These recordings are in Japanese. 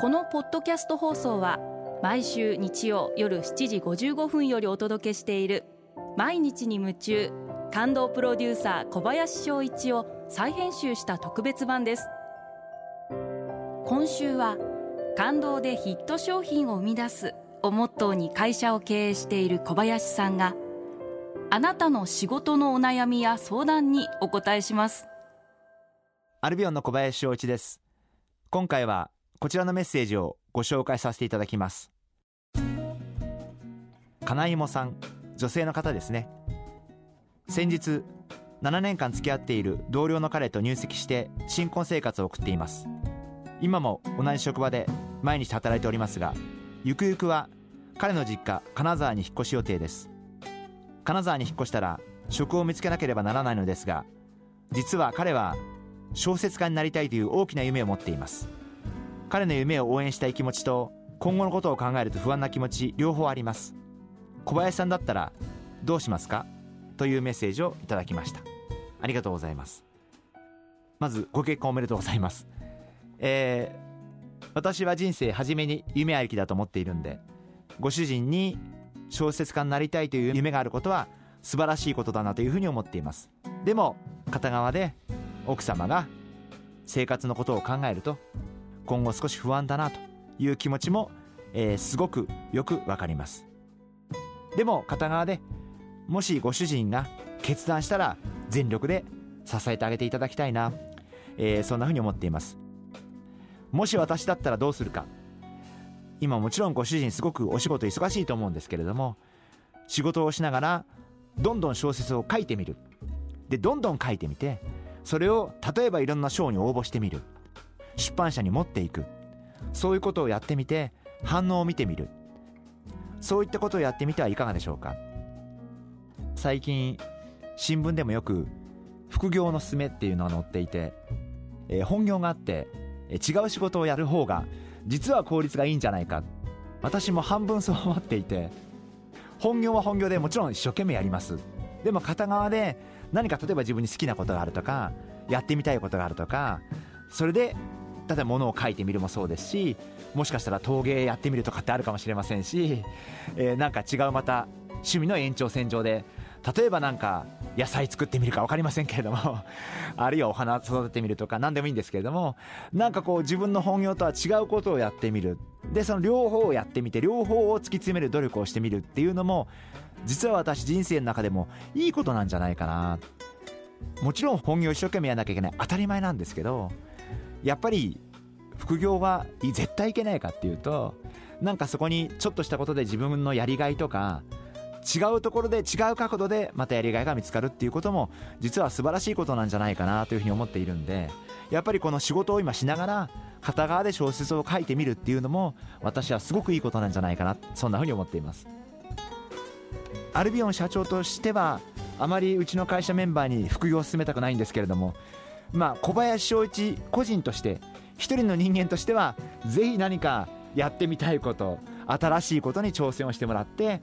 このポッドキャスト放送は毎週日曜夜7時55分よりお届けしている「毎日に夢中」感動プロデューサー小林翔一を再編集した特別版です。今週は「感動でヒット商品を生み出す」をモットーに会社を経営している小林さんがあなたの仕事のお悩みや相談にお答えします。アルビオンの小林翔一です。今回はこちらのメッセージをご紹介させていただきます。金井もさん女性の方ですね。先日7年間付き合っている同僚の彼と入籍して新婚生活を送っています。今も同じ職場で毎日働いておりますがゆくゆくは彼の実家金沢に引っ越し予定です。金沢に引っ越したら職を見つけなければならないのですが実は彼は小説家になりたいという大きな夢を持っています。彼の夢を応援したい気持ちと今後のことを考えると不安な気持ち両方あります。小林さんだったらどうしますか？というメッセージをいただきました。ありがとうございます。まずご結婚おめでとうございます。えー、私は人生初めに夢ありきだと思っているんでご主人に小説家になりたいという夢があることは素晴らしいことだなというふうに思っています。でも片側で奥様が生活のことを考えると今後少し不安だなという気持ちも、えー、すごくよくわかります。でも片側でもしご主人が決断したら全力で支えてあげていただきたいな、えー、そんなふうに思っています。もし私だったらどうするか。今もちろんご主人すごくお仕事忙しいと思うんですけれども仕事をしながらどんどん小説を書いてみる。でどんどん書いてみてそれを例えばいろんな賞に応募してみる。出版社に持っていく。そういうことをやってみて反応を見てみる。そういったことをやってみてはいかがでしょうか。最近新聞でもよく副業のすめっていうのが載っていて、えー、本業があって、えー、違う仕事をやる方が実は効率がいいんじゃないか。私も半分そう思っていて本業は本業でもちろん一生懸命やります。でも片側で何か例えば自分に好きなことがあるとかやってみたいことがあるとかそれで例えば物を書いてみるもそうですしもしかしたら陶芸やってみるとかってあるかもしれませんし、えー、なんか違うまた趣味の延長線上で例えばなんか野菜作ってみるか分かりませんけれども あるいはお花育ててみるとか何でもいいんですけれどもなんかこう自分の本業とは違うことをやってみる。でその両方をやってみて両方を突き詰める努力をしてみるっていうのも実は私人生の中でもいいことなんじゃないかな。もちろん本業一生懸命やらなきゃいけない。当たり前なんですけどやっぱり副業は絶対いけないかっていうとなんかそこにちょっとしたことで自分のやりがいとか違うところで違う角度でまたやりがいが見つかるっていうことも実は素晴らしいことなんじゃないかなというふうに思っているんでやっぱりこの仕事を今しながら片側で小説を書いてみるっていうのも私はすごくいいことなんじゃないかなそんなふうに思っています。アルビオン社長としてはあまりうちの会社メンバーに副業を進めたくないんですけれどもまあ小林翔一個人として一人の人間としてはぜひ何かやってみたいこと新しいことに挑戦をしてもらって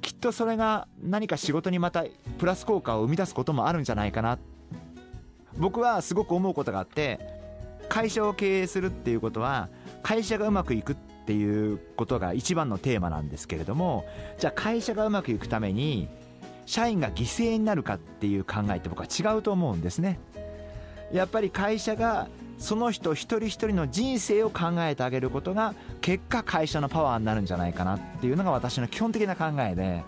きっとそれが何か仕事にまたプラス効果を生み出すこともあるんじゃないかな。僕はすごく思うことがあって会社を経営するっていうことは会社がうまくいくっていうことが一番のテーマなんですけれどもじゃあ会社がうまくいくために社員が犠牲になるかっていう考えって僕は違うと思うんですね。やっぱり会社がその人一人一人の人生を考えてあげることが結果会社のパワーになるんじゃないかなっていうのが私の基本的な考えで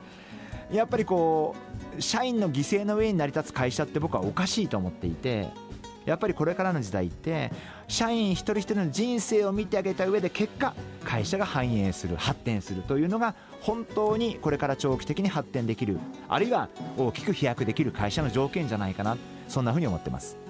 やっぱりこう社員の犠牲の上に成り立つ会社って僕はおかしいと思っていてやっぱりこれからの時代って社員一人一人の人生を見てあげた上で結果会社が繁栄する発展するというのが本当にこれから長期的に発展できるあるいは大きく飛躍できる会社の条件じゃないかなそんなふうに思ってます。